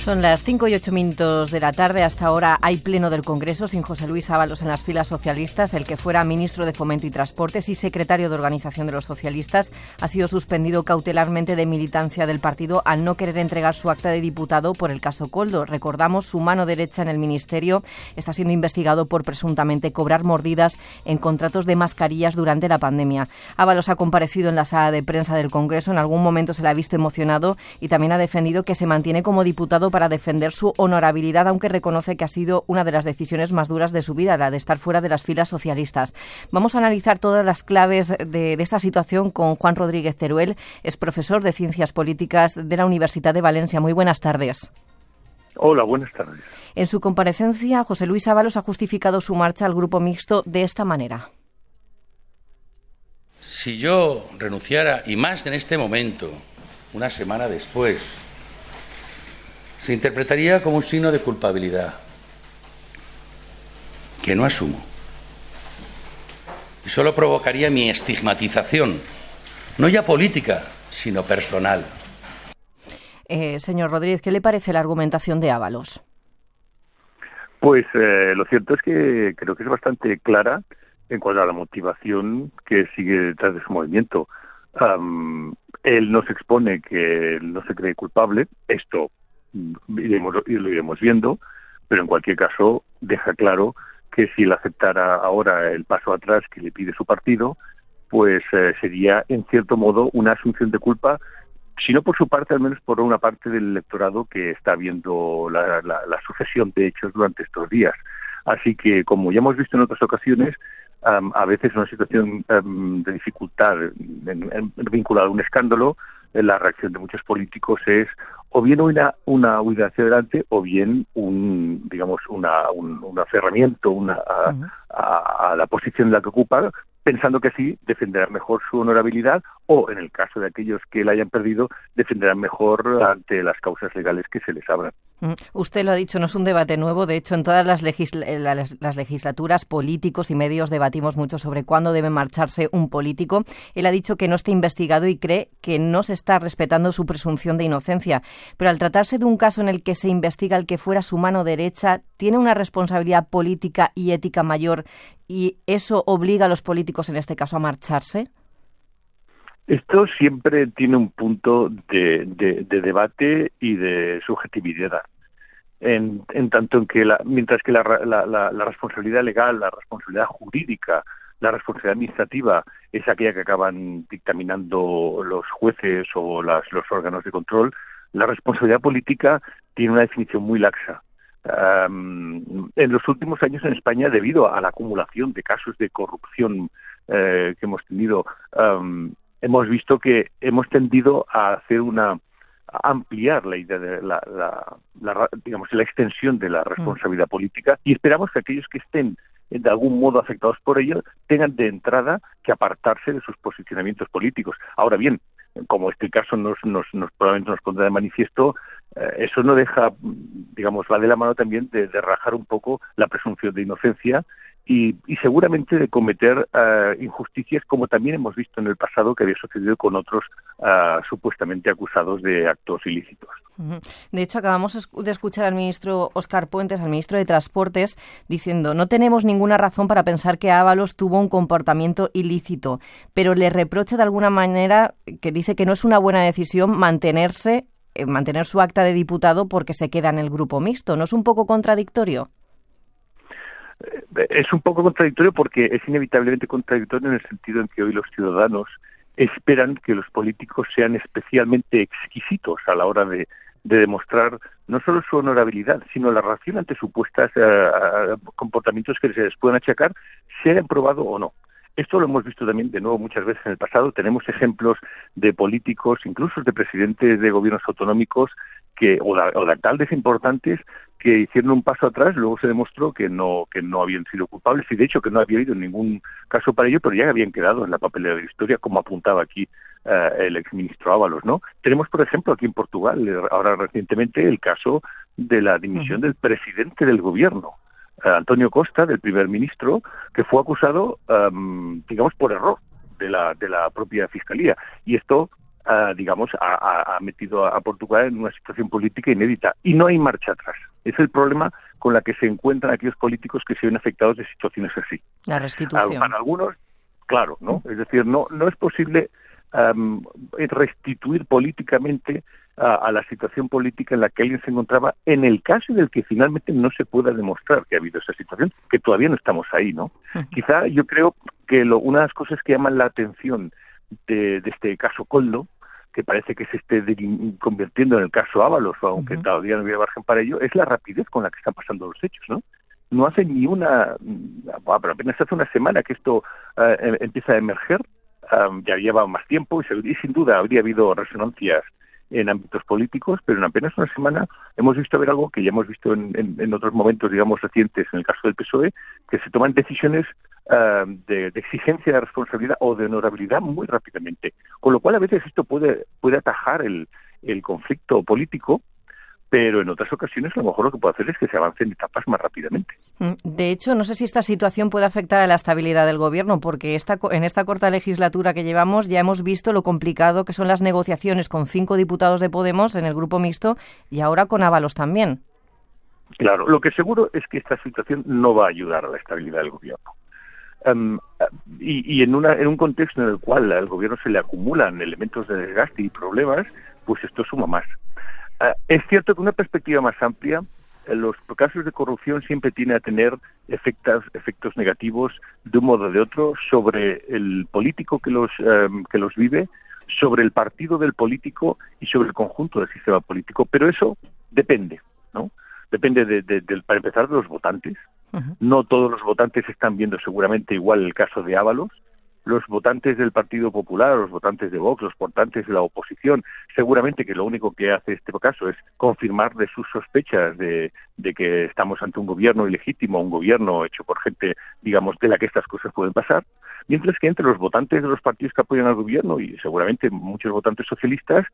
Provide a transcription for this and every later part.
Son las 5 y 8 minutos de la tarde. Hasta ahora hay pleno del Congreso sin José Luis Ábalos en las filas socialistas. El que fuera ministro de Fomento y Transportes y secretario de Organización de los Socialistas ha sido suspendido cautelarmente de militancia del partido al no querer entregar su acta de diputado por el caso Coldo. Recordamos, su mano derecha en el ministerio está siendo investigado por presuntamente cobrar mordidas en contratos de mascarillas durante la pandemia. Ábalos ha comparecido en la sala de prensa del Congreso. En algún momento se le ha visto emocionado y también ha defendido que se mantiene como diputado para defender su honorabilidad, aunque reconoce que ha sido una de las decisiones más duras de su vida, la de estar fuera de las filas socialistas. Vamos a analizar todas las claves de, esta situación con Juan Rodríguez Teruel, es profesor de Ciencias Políticas de la Universidad de Valencia. Muy buenas tardes. Hola, buenas tardes. En su comparecencia, José Luis Ábalos ha justificado su marcha al grupo mixto de esta manera. Si yo renunciara, y más en este momento, una semana después, se interpretaría como un signo de culpabilidad que no asumo. Y solo provocaría mi estigmatización, no ya política, sino personal. Eh, señor Rodríguez, ¿qué le parece la argumentación de Ábalos? Pues eh, lo cierto es que creo que es bastante clara en cuanto a la motivación que sigue detrás de su movimiento. él nos expone que él no se cree culpable. Esto iremos, lo iremos viendo, pero en cualquier caso deja claro que si él aceptara ahora el paso atrás que le pide su partido, pues eh, sería en cierto modo una asunción de culpa, si no por su parte, al menos por una parte del electorado que está viendo la, sucesión de hechos durante estos días. Así que, como ya hemos visto en otras ocasiones, a veces una situación de dificultad vinculada a un escándalo, la reacción de muchos políticos es o bien una, una huida hacia adelante o bien un, digamos, una, un, un aferramiento una, a, a, la posición en la que ocupa pensando que así defenderán mejor su honorabilidad o, en el caso de aquellos que la hayan perdido, defenderán mejor ante las causas legales que se les abran. Mm, usted lo ha dicho, no es un debate nuevo. De hecho, en todas las, eh, las, legislaturas, políticos y medios debatimos mucho sobre cuándo debe marcharse un político. Él ha dicho que no está investigado y cree que no se está respetando su presunción de inocencia. Pero al tratarse de un caso en el que se investiga el que fuera su mano derecha, ¿tiene una responsabilidad política y ética mayor y eso obliga a los políticos, en este caso, a marcharse? Esto siempre tiene un punto de, debate y de subjetividad. En, tanto en que mientras que la, responsabilidad legal, la responsabilidad jurídica, la responsabilidad administrativa es aquella que acaban dictaminando los jueces o los órganos de control, la responsabilidad política tiene una definición muy laxa. en los últimos años en España, debido a la acumulación de casos de corrupción eh, que hemos tenido, hemos visto que hemos tendido a hacer una ampliar la idea de la, la, digamos la extensión de la mm. responsabilidad política y esperamos que aquellos que estén de algún modo afectados por ello tengan de entrada que apartarse de sus posicionamientos políticos. Ahora bien, como este caso nos, nos, nos probablemente nos pondrá de manifiesto, eh, eso no deja, digamos, va de la mano también de, de rajar un poco la presunción de inocencia y, seguramente de cometer eh, injusticias como también hemos visto en el pasado que había sucedido con otros eh, supuestamente acusados de actos ilícitos. De hecho, acabamos de escuchar al ministro Oscar Puentes, al ministro de Transportes, diciendo no tenemos ninguna razón para pensar que Ábalos tuvo un comportamiento ilícito, pero le reprocha de alguna manera que dice que no es una buena decisión mantenerse eh, mantener su acta de diputado porque se queda en el grupo mixto. ¿No es un poco contradictorio? Es un poco contradictorio porque es inevitablemente contradictorio en el sentido en que hoy los ciudadanos esperan que los políticos sean especialmente exquisitos a la hora de, demostrar no solo su honorabilidad, sino la reacción ante supuestos eh, comportamientos que se les puedan achacar, se hayan probado o no. Esto lo hemos visto también de nuevo muchas veces en el pasado. Tenemos ejemplos de políticos, incluso de presidentes de gobiernos autonómicos, que, o, o de alcaldes importantes que hicieron un paso atrás, luego se demostró que no que no habían sido culpables y de hecho que no había habido ningún caso para ello, pero ya habían quedado en la papelera de la historia, como apuntaba aquí eh, el exministro Ábalos, ¿no? Tenemos, por ejemplo, aquí en Portugal, eh, ahora recientemente, el caso de la dimisión del presidente del gobierno, eh, Antonio Costa, del primer ministro, que fue acusado, digamos, por error de la, de la propia fiscalía. Y esto digamos, ha, metido a, Portugal en una situación política inédita y no hay marcha atrás. Es el problema con la que se encuentran aquellos políticos que se ven afectados de situaciones así. La restitución. Para algunos, claro, ¿no? Es decir, no, no es posible restituir políticamente a, la situación política en la que alguien se encontraba en el caso en el que finalmente no se pueda demostrar que ha habido esa situación, que todavía no estamos ahí, ¿no? Quizá yo creo que lo, una de las cosas que llaman la atención de, este caso Coldo, que parece que se esté convirtiendo en el caso Ábalos, aunque todavía no había margen para ello, es la rapidez con la que están pasando los hechos, ¿no? No hace ni una, pero apenas hace una semana que esto eh, em, empieza a emerger, ya lleva más tiempo y, sin duda habría habido resonancias en ámbitos políticos, pero en apenas una semana hemos visto ver algo que ya hemos visto en, en, otros momentos, digamos, recientes, en el caso del PSOE, que se toman decisiones ah, de, exigencia de responsabilidad o de honorabilidad muy rápidamente. Con lo cual, a veces esto puede, puede atajar el, el conflicto político pero en otras ocasiones a lo mejor lo que puede hacer es que se avance en etapas más rápidamente. Mm, de hecho, no sé si esta situación puede afectar a la estabilidad del Gobierno, porque esta, en esta corta legislatura que llevamos ya hemos visto lo complicado que son las negociaciones con cinco diputados de Podemos en el grupo mixto y ahora con Ábalos también. Claro, lo que seguro es que esta situación no va a ayudar a la estabilidad del Gobierno. Em, y, en, una, en un contexto en el cual al Gobierno se le acumulan elementos de desgaste y problemas, pues esto suma más. Ah, es cierto que una perspectiva más amplia, eh, los casos de corrupción siempre tienen a tener efectos, efectos negativos de un modo o de otro sobre el político que los, em, que los vive, sobre el partido del político y sobre el conjunto del sistema político. Pero eso depende, ¿no? Depende, de, para empezar, de los votantes. No todos los votantes están viendo seguramente igual el caso de Ábalos los votantes del Partido Popular, los votantes de Vox, los votantes de la oposición, seguramente que lo único que hace este caso es confirmar de sus sospechas de, que estamos ante un gobierno ilegítimo, un gobierno hecho por gente, digamos, de la que estas cosas pueden pasar, mientras que entre los votantes de los partidos que apoyan al gobierno y seguramente muchos votantes socialistas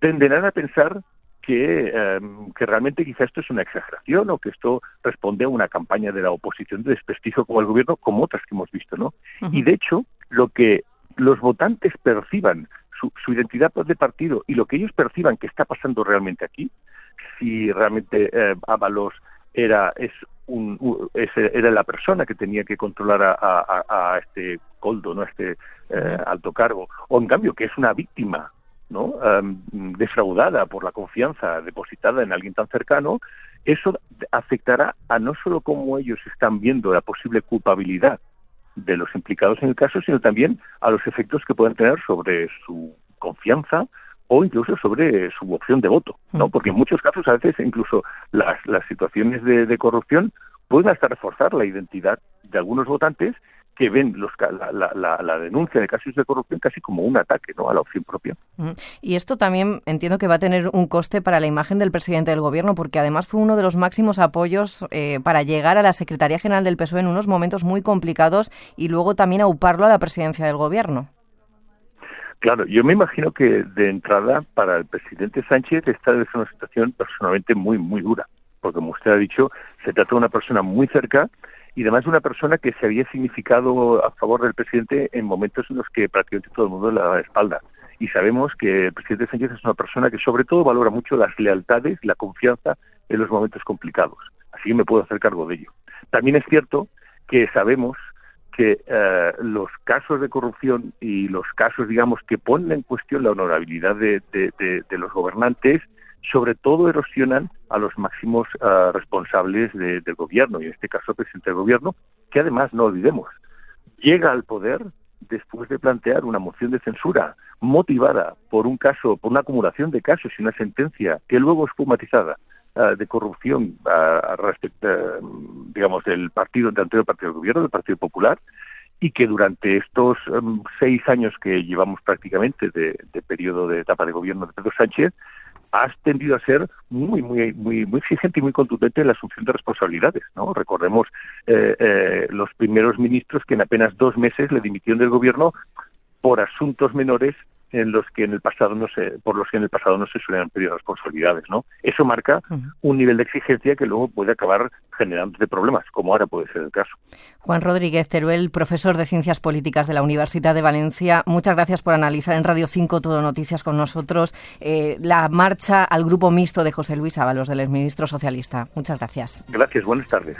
tenderán a pensar que, em, que realmente quizá esto es una exageración o que esto responde a una campaña de la oposición de desprestigio como el gobierno, como otras que hemos visto, ¿no? Y de hecho, lo que los votantes perciban, su, su, identidad de partido y lo que ellos perciban que está pasando realmente aquí, si realmente eh, Ábalos era es un, era la persona que tenía que controlar a, a, este coldo, no a este eh, alto cargo, o en cambio que es una víctima ¿no? defraudada por la confianza depositada en alguien tan cercano, eso afectará a no solo cómo ellos están viendo la posible culpabilidad de los implicados en el caso, sino también a los efectos que pueden tener sobre su confianza o incluso sobre su opción de voto, ¿no? Mm. Porque en muchos casos, a veces, incluso las, las situaciones de, de corrupción pueden hasta reforzar la identidad de algunos votantes que ven los, la, la, denuncia de casos de corrupción casi como un ataque ¿no? a la opción propia. Y esto también entiendo que va a tener un coste para la imagen del presidente del Gobierno, porque además fue uno de los máximos apoyos eh, para llegar a la Secretaría General del PSOE en unos momentos muy complicados y luego también auparlo a la presidencia del Gobierno. Claro, yo me imagino que de entrada para el presidente Sánchez esta debe ser una situación personalmente muy, muy dura, porque como usted ha dicho, se trata de una persona muy cerca y además una persona que se había significado a favor del presidente en momentos en los que prácticamente todo el mundo le daba la espalda. Y sabemos que el presidente Sánchez es una persona que sobre todo valora mucho las lealtades y la confianza en los momentos complicados. Así que me puedo hacer cargo de ello. También es cierto que sabemos que eh, los casos de corrupción y los casos, digamos, que ponen en cuestión la honorabilidad de los gobernantes sobre todo erosionan a los máximos ah, responsables del gobierno, y en este caso el presidente del gobierno, que además, no olvidemos, llega al poder después de plantear una moción de censura motivada por un caso, por una acumulación de casos y una sentencia que luego es fumatizada ah, de corrupción uh, respecto, digamos, del partido, del anterior partido del gobierno, del Partido Popular, y que durante estos em, seis años que llevamos prácticamente de, de periodo de etapa de gobierno de Pedro Sánchez, ha tendido a ser muy, muy, muy, muy exigente y muy contundente en la asunción de responsabilidades. ¿no? Recordemos eh, eh, los primeros ministros que en apenas dos meses le dimitieron del gobierno por asuntos menores en los que en el pasado no se, por los que en el pasado no se suelen pedir responsabilidades, ¿no? Eso marca un nivel de exigencia que luego puede acabar generando problemas, como ahora puede ser el caso. Juan Rodríguez Teruel, profesor de Ciencias Políticas de la Universidad de Valencia, muchas gracias por analizar en Radio 5 Todo Noticias con nosotros eh, la marcha al grupo mixto de José Luis Ábalos, del exministro socialista. Muchas gracias. Gracias, buenas tardes.